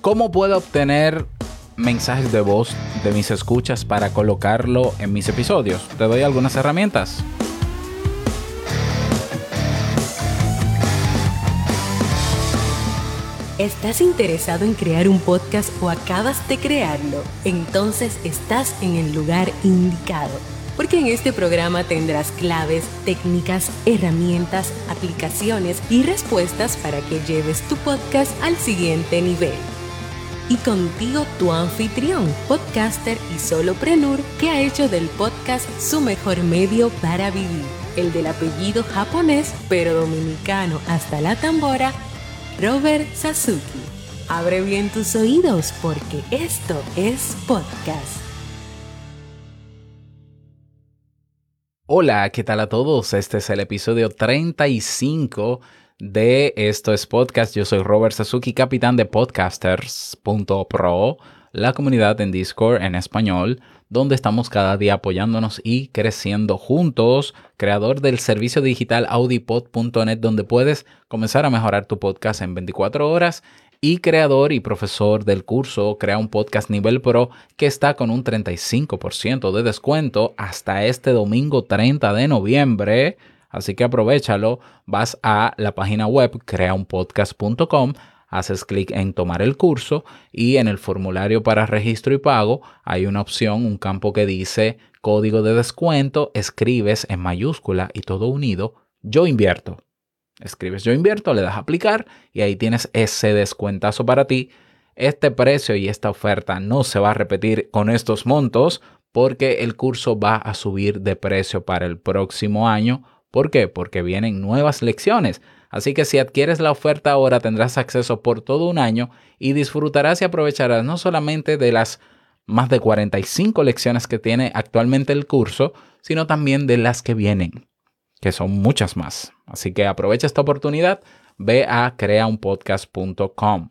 ¿Cómo puedo obtener mensajes de voz de mis escuchas para colocarlo en mis episodios? Te doy algunas herramientas. ¿Estás interesado en crear un podcast o acabas de crearlo? Entonces estás en el lugar indicado, porque en este programa tendrás claves, técnicas, herramientas, aplicaciones y respuestas para que lleves tu podcast al siguiente nivel. Y contigo tu anfitrión, podcaster y soloprenur que ha hecho del podcast su mejor medio para vivir, el del apellido japonés pero dominicano hasta la tambora, Robert Sasuki. Abre bien tus oídos porque esto es podcast. Hola, ¿qué tal a todos? Este es el episodio 35 de Esto es Podcast. Yo soy Robert Sasuki, capitán de podcasters.pro, la comunidad en Discord en español, donde estamos cada día apoyándonos y creciendo juntos, creador del servicio digital audipod.net, donde puedes comenzar a mejorar tu podcast en 24 horas y creador y profesor del curso Crea un Podcast Nivel Pro que está con un 35% de descuento hasta este domingo 30 de noviembre. Así que aprovechalo, vas a la página web creaunpodcast.com haces clic en tomar el curso y en el formulario para registro y pago hay una opción, un campo que dice código de descuento, escribes en mayúscula y todo unido, yo invierto. Escribes yo invierto, le das a aplicar y ahí tienes ese descuentazo para ti. Este precio y esta oferta no se va a repetir con estos montos porque el curso va a subir de precio para el próximo año. ¿Por qué? Porque vienen nuevas lecciones. Así que si adquieres la oferta ahora tendrás acceso por todo un año y disfrutarás y aprovecharás no solamente de las más de 45 lecciones que tiene actualmente el curso, sino también de las que vienen, que son muchas más. Así que aprovecha esta oportunidad, ve a creaunpodcast.com.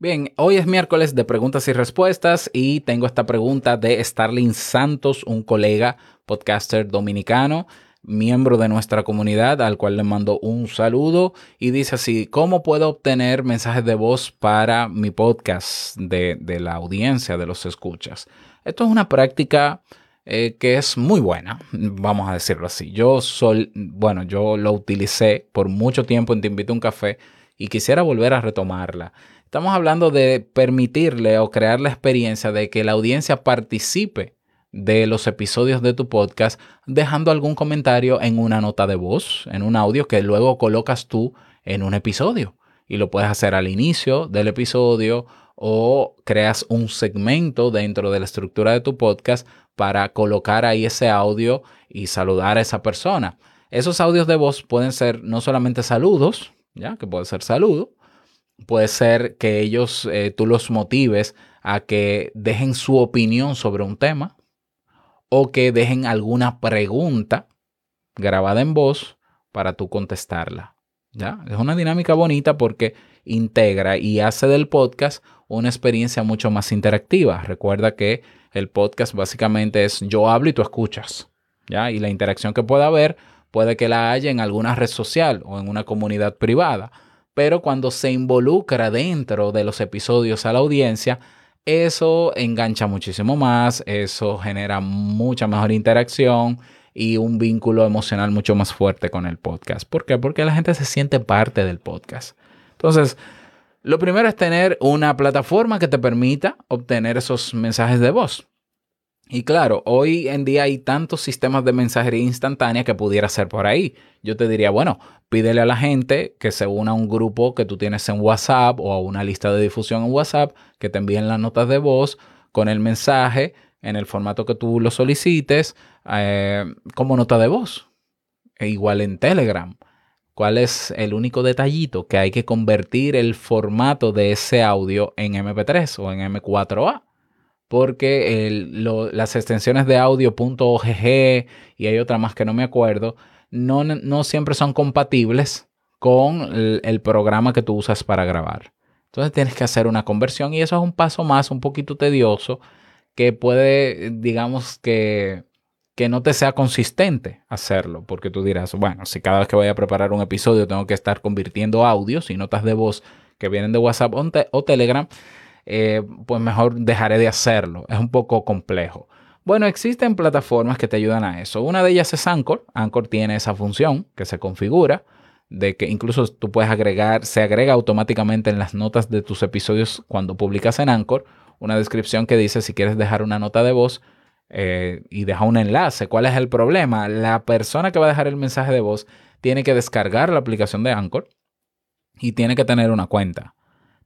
Bien, hoy es miércoles de preguntas y respuestas y tengo esta pregunta de Starling Santos, un colega podcaster dominicano miembro de nuestra comunidad, al cual le mando un saludo y dice así, ¿cómo puedo obtener mensajes de voz para mi podcast de, la audiencia, de los escuchas? Esto es una práctica eh, que es muy buena, vamos a decirlo así. Yo soy, bueno, yo lo utilicé por mucho tiempo en Te invito a un café y quisiera volver a retomarla. Estamos hablando de permitirle o crear la experiencia de que la audiencia participe de los episodios de tu podcast dejando algún comentario en una nota de voz, en un audio que luego colocas tú en un episodio. Y lo puedes hacer al inicio del episodio o creas un segmento dentro de la estructura de tu podcast para colocar ahí ese audio y saludar a esa persona. Esos audios de voz pueden ser no solamente saludos, ya que puede ser saludo, puede ser que ellos eh, tú los motives a que dejen su opinión sobre un tema, o que dejen alguna pregunta grabada en voz para tú contestarla. ¿Ya? Es una dinámica bonita porque integra y hace del podcast una experiencia mucho más interactiva. Recuerda que el podcast básicamente es yo hablo y tú escuchas. ¿ya? Y la interacción que pueda haber puede que la haya en alguna red social o en una comunidad privada. Pero cuando se involucra dentro de los episodios a la audiencia, eso engancha muchísimo más, eso genera mucha mejor interacción y un vínculo emocional mucho más fuerte con el podcast. ¿Por qué? Porque la gente se siente parte del podcast. Entonces, lo primero es tener una plataforma que te permita obtener esos mensajes de voz. Y claro, hoy en día hay tantos sistemas de mensajería instantánea que pudiera ser por ahí. Yo te diría, bueno, pídele a la gente que se una a un grupo que tú tienes en WhatsApp o a una lista de difusión en WhatsApp, que te envíen las notas de voz con el mensaje en el formato que tú lo solicites eh, como nota de voz. E igual en Telegram. ¿Cuál es el único detallito? Que hay que convertir el formato de ese audio en MP3 o en M4A porque las extensiones de audio.ogg y hay otra más que no me acuerdo, no, no siempre son compatibles con el, programa que tú usas para grabar. Entonces tienes que hacer una conversión y eso es un paso más, un poquito tedioso, que puede, digamos que, que no te sea consistente hacerlo, porque tú dirás, bueno, si cada vez que voy a preparar un episodio tengo que estar convirtiendo audios y notas de voz que vienen de WhatsApp o Telegram, eh, pues mejor dejaré de hacerlo. Es un poco complejo. Bueno, existen plataformas que te ayudan a eso. Una de ellas es Anchor. Anchor tiene esa función que se configura de que incluso tú puedes agregar, se agrega automáticamente en las notas de tus episodios cuando publicas en Anchor una descripción que dice si quieres dejar una nota de voz eh, y deja un enlace. ¿Cuál es el problema? La persona que va a dejar el mensaje de voz tiene que descargar la aplicación de Anchor y tiene que tener una cuenta.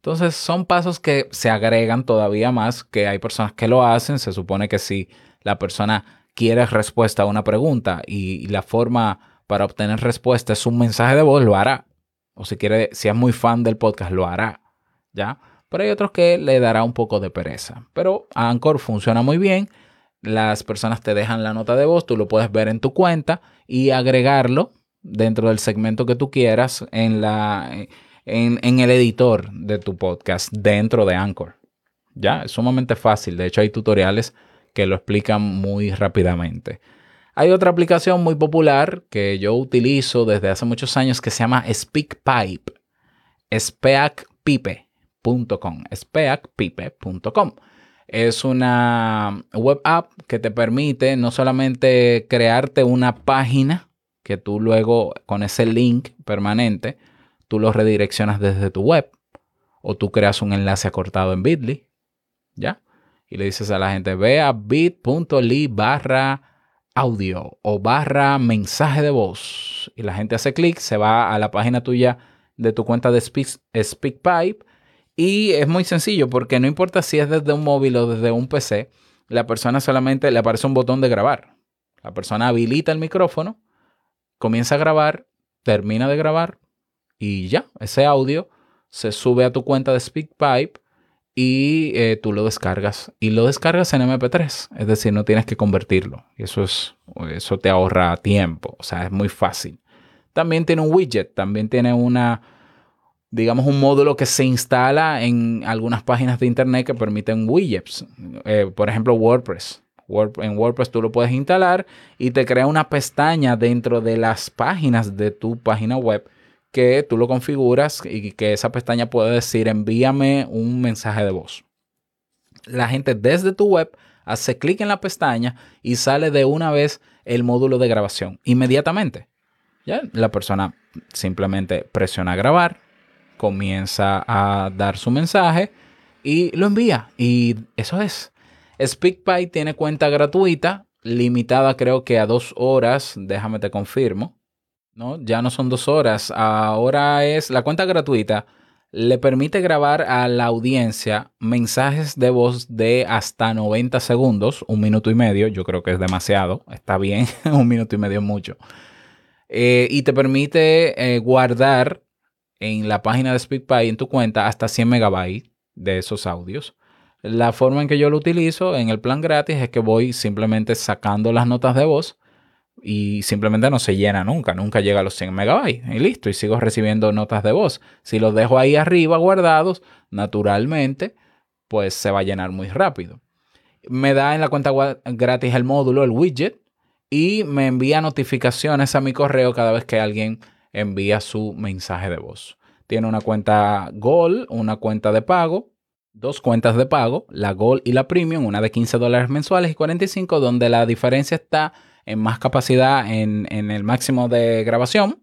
Entonces son pasos que se agregan todavía más, que hay personas que lo hacen. Se supone que si la persona quiere respuesta a una pregunta y, la forma para obtener respuesta es un mensaje de voz, lo hará. O si quiere, si es muy fan del podcast, lo hará. ¿Ya? Pero hay otros que le dará un poco de pereza. Pero Anchor funciona muy bien. Las personas te dejan la nota de voz, tú lo puedes ver en tu cuenta y agregarlo dentro del segmento que tú quieras en la en, el editor de tu podcast dentro de Anchor. Ya, es sumamente fácil. De hecho, hay tutoriales que lo explican muy rápidamente. Hay otra aplicación muy popular que yo utilizo desde hace muchos años que se llama SpeakPipe. Speakpipe.com. Speakpipe.com. Es una web app que te permite no solamente crearte una página que tú luego con ese link permanente tú lo redireccionas desde tu web o tú creas un enlace acortado en Bitly, ¿ya? Y le dices a la gente, ve a bit.ly barra audio o barra mensaje de voz. Y la gente hace clic, se va a la página tuya de tu cuenta de Speak, SpeakPipe. Y es muy sencillo porque no importa si es desde un móvil o desde un PC, la persona solamente le aparece un botón de grabar. La persona habilita el micrófono, comienza a grabar, termina de grabar, y ya, ese audio se sube a tu cuenta de SpeakPipe y eh, tú lo descargas. Y lo descargas en MP3, es decir, no tienes que convertirlo. Eso, es, eso te ahorra tiempo, o sea, es muy fácil. También tiene un widget, también tiene una, digamos, un módulo que se instala en algunas páginas de internet que permiten widgets. Eh, por ejemplo, WordPress. En WordPress tú lo puedes instalar y te crea una pestaña dentro de las páginas de tu página web que tú lo configuras y que esa pestaña puede decir envíame un mensaje de voz. La gente desde tu web hace clic en la pestaña y sale de una vez el módulo de grabación inmediatamente. ¿Ya? La persona simplemente presiona grabar, comienza a dar su mensaje y lo envía. Y eso es. SpeakPipe tiene cuenta gratuita, limitada creo que a dos horas, déjame te confirmo. ¿No? Ya no son dos horas, ahora es la cuenta gratuita. Le permite grabar a la audiencia mensajes de voz de hasta 90 segundos, un minuto y medio. Yo creo que es demasiado, está bien, un minuto y medio mucho. Eh, y te permite eh, guardar en la página de SpeakPy en tu cuenta hasta 100 megabytes de esos audios. La forma en que yo lo utilizo en el plan gratis es que voy simplemente sacando las notas de voz y simplemente no se llena nunca, nunca llega a los 100 megabytes y listo, y sigo recibiendo notas de voz. Si los dejo ahí arriba guardados, naturalmente, pues se va a llenar muy rápido. Me da en la cuenta gratis el módulo, el widget, y me envía notificaciones a mi correo cada vez que alguien envía su mensaje de voz. Tiene una cuenta Gold, una cuenta de pago, dos cuentas de pago, la Gold y la Premium, una de 15 dólares mensuales y 45, donde la diferencia está en más capacidad en, el máximo de grabación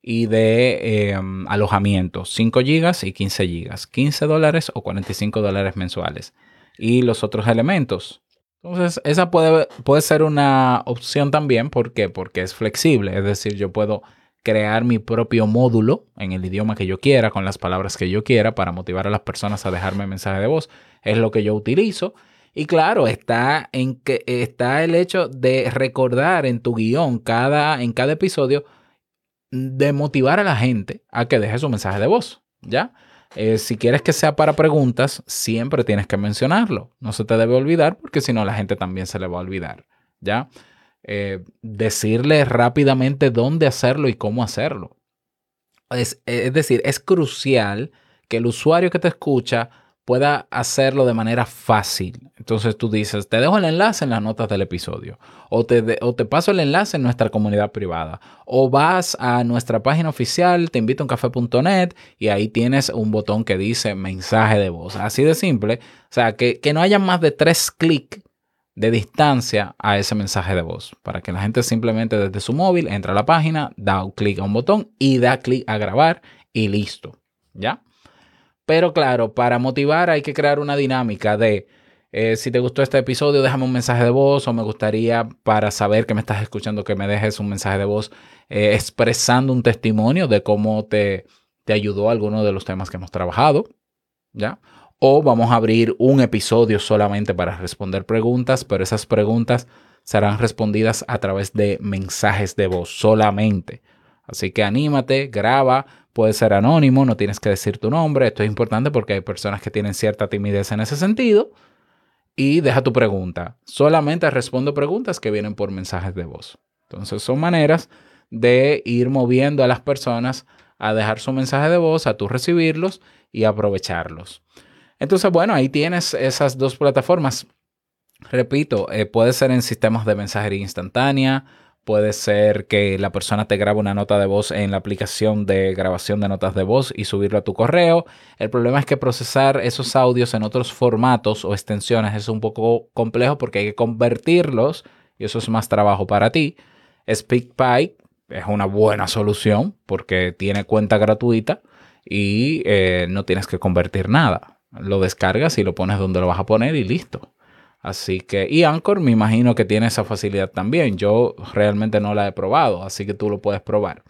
y de em, alojamiento, 5 GB y 15 GB, 15 dólares o 45 dólares mensuales. Y los otros elementos. Entonces, esa puede, puede ser una opción también. ¿Por qué? Porque es flexible. Es decir, yo puedo crear mi propio módulo en el idioma que yo quiera, con las palabras que yo quiera, para motivar a las personas a dejarme mensaje de voz. Es lo que yo utilizo. Y claro, está, en que, está el hecho de recordar en tu guion cada, en cada episodio de motivar a la gente a que deje su mensaje de voz, ¿ya? Eh, si quieres que sea para preguntas, siempre tienes que mencionarlo. No se te debe olvidar porque si no la gente también se le va a olvidar, ¿ya? Eh, decirle rápidamente dónde hacerlo y cómo hacerlo. Es, es decir, es crucial que el usuario que te escucha pueda hacerlo de manera fácil. Entonces tú dices, te dejo el enlace en las notas del episodio, o te, o te paso el enlace en nuestra comunidad privada, o vas a nuestra página oficial, te invito a café.net y ahí tienes un botón que dice mensaje de voz. Así de simple. O sea, que, que no haya más de tres clics de distancia a ese mensaje de voz, para que la gente simplemente desde su móvil entra a la página, da un clic a un botón y da clic a grabar y listo. ¿Ya? Pero claro, para motivar hay que crear una dinámica de eh, si te gustó este episodio, déjame un mensaje de voz o me gustaría para saber que me estás escuchando que me dejes un mensaje de voz eh, expresando un testimonio de cómo te, te ayudó alguno de los temas que hemos trabajado. ¿Ya? O vamos a abrir un episodio solamente para responder preguntas, pero esas preguntas serán respondidas a través de mensajes de voz solamente. Así que anímate, graba, puede ser anónimo, no tienes que decir tu nombre. Esto es importante porque hay personas que tienen cierta timidez en ese sentido. Y deja tu pregunta. Solamente respondo preguntas que vienen por mensajes de voz. Entonces son maneras de ir moviendo a las personas a dejar su mensaje de voz, a tú recibirlos y aprovecharlos. Entonces, bueno, ahí tienes esas dos plataformas. Repito, eh, puede ser en sistemas de mensajería instantánea, Puede ser que la persona te grabe una nota de voz en la aplicación de grabación de notas de voz y subirlo a tu correo. El problema es que procesar esos audios en otros formatos o extensiones es un poco complejo porque hay que convertirlos y eso es más trabajo para ti. SpeakPipe es una buena solución porque tiene cuenta gratuita y eh, no tienes que convertir nada. Lo descargas y lo pones donde lo vas a poner y listo. Así que, y Anchor me imagino que tiene esa facilidad también. Yo realmente no la he probado, así que tú lo puedes probar.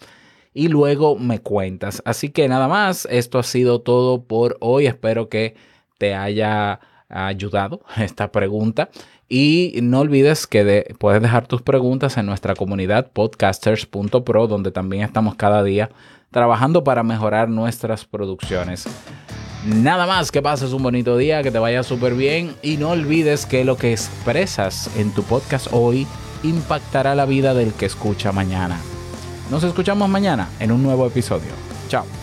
Y luego me cuentas. Así que nada más, esto ha sido todo por hoy. Espero que te haya ayudado esta pregunta. Y no olvides que puedes dejar tus preguntas en nuestra comunidad podcasters.pro, donde también estamos cada día trabajando para mejorar nuestras producciones. Nada más, que pases un bonito día, que te vaya súper bien y no olvides que lo que expresas en tu podcast hoy impactará la vida del que escucha mañana. Nos escuchamos mañana en un nuevo episodio. Chao.